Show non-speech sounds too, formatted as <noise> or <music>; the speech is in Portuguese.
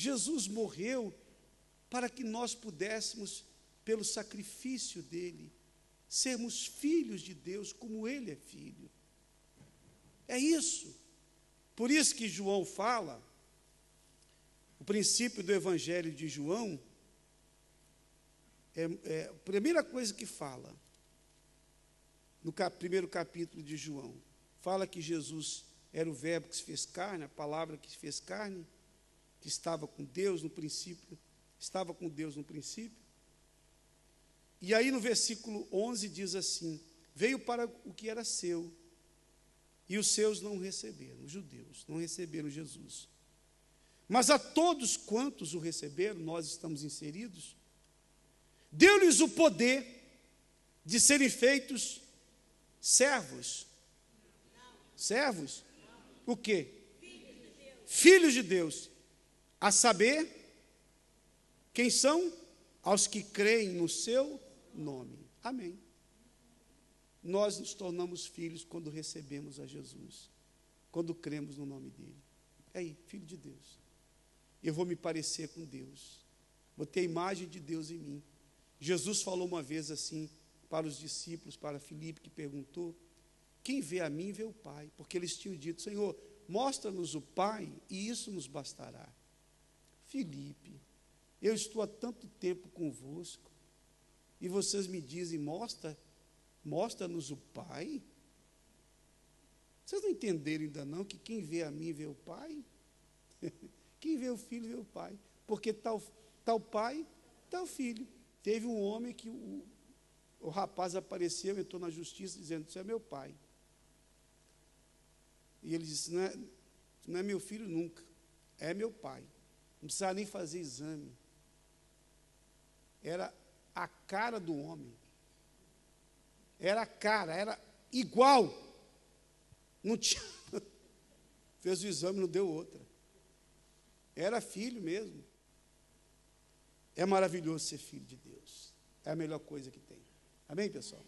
Jesus morreu para que nós pudéssemos, pelo sacrifício dele, sermos filhos de Deus como ele é filho. É isso. Por isso que João fala, o princípio do Evangelho de João, é, é a primeira coisa que fala, no cap, primeiro capítulo de João, fala que Jesus era o Verbo que se fez carne, a palavra que se fez carne, que estava com Deus no princípio, estava com Deus no princípio. E aí no versículo 11 diz assim: Veio para o que era seu, e os seus não receberam, os judeus não receberam Jesus. Mas a todos quantos o receberam, nós estamos inseridos, deu-lhes o poder de serem feitos servos. Servos? O quê? Filhos de Deus. A saber, quem são? Aos que creem no seu nome. Amém. Nós nos tornamos filhos quando recebemos a Jesus, quando cremos no nome dele. É aí, filho de Deus. Eu vou me parecer com Deus. Vou ter a imagem de Deus em mim. Jesus falou uma vez assim para os discípulos, para Filipe, que perguntou: Quem vê a mim, vê o Pai. Porque eles tinham dito: Senhor, mostra-nos o Pai e isso nos bastará. Filipe, eu estou há tanto tempo convosco e vocês me dizem: Mostra, mostra-nos o Pai. Vocês não entenderam ainda não que quem vê a mim vê o Pai? <laughs> quem vê o filho vê o Pai. Porque tal, tal pai, tal filho. Teve um homem que o, o rapaz apareceu, entrou na justiça dizendo: Isso é meu pai. E ele disse: Não é, não é meu filho nunca, é meu pai. Não precisava nem fazer exame. Era a cara do homem. Era a cara, era igual. Não tinha. <laughs> Fez o exame, não deu outra. Era filho mesmo. É maravilhoso ser filho de Deus. É a melhor coisa que tem. Amém, pessoal?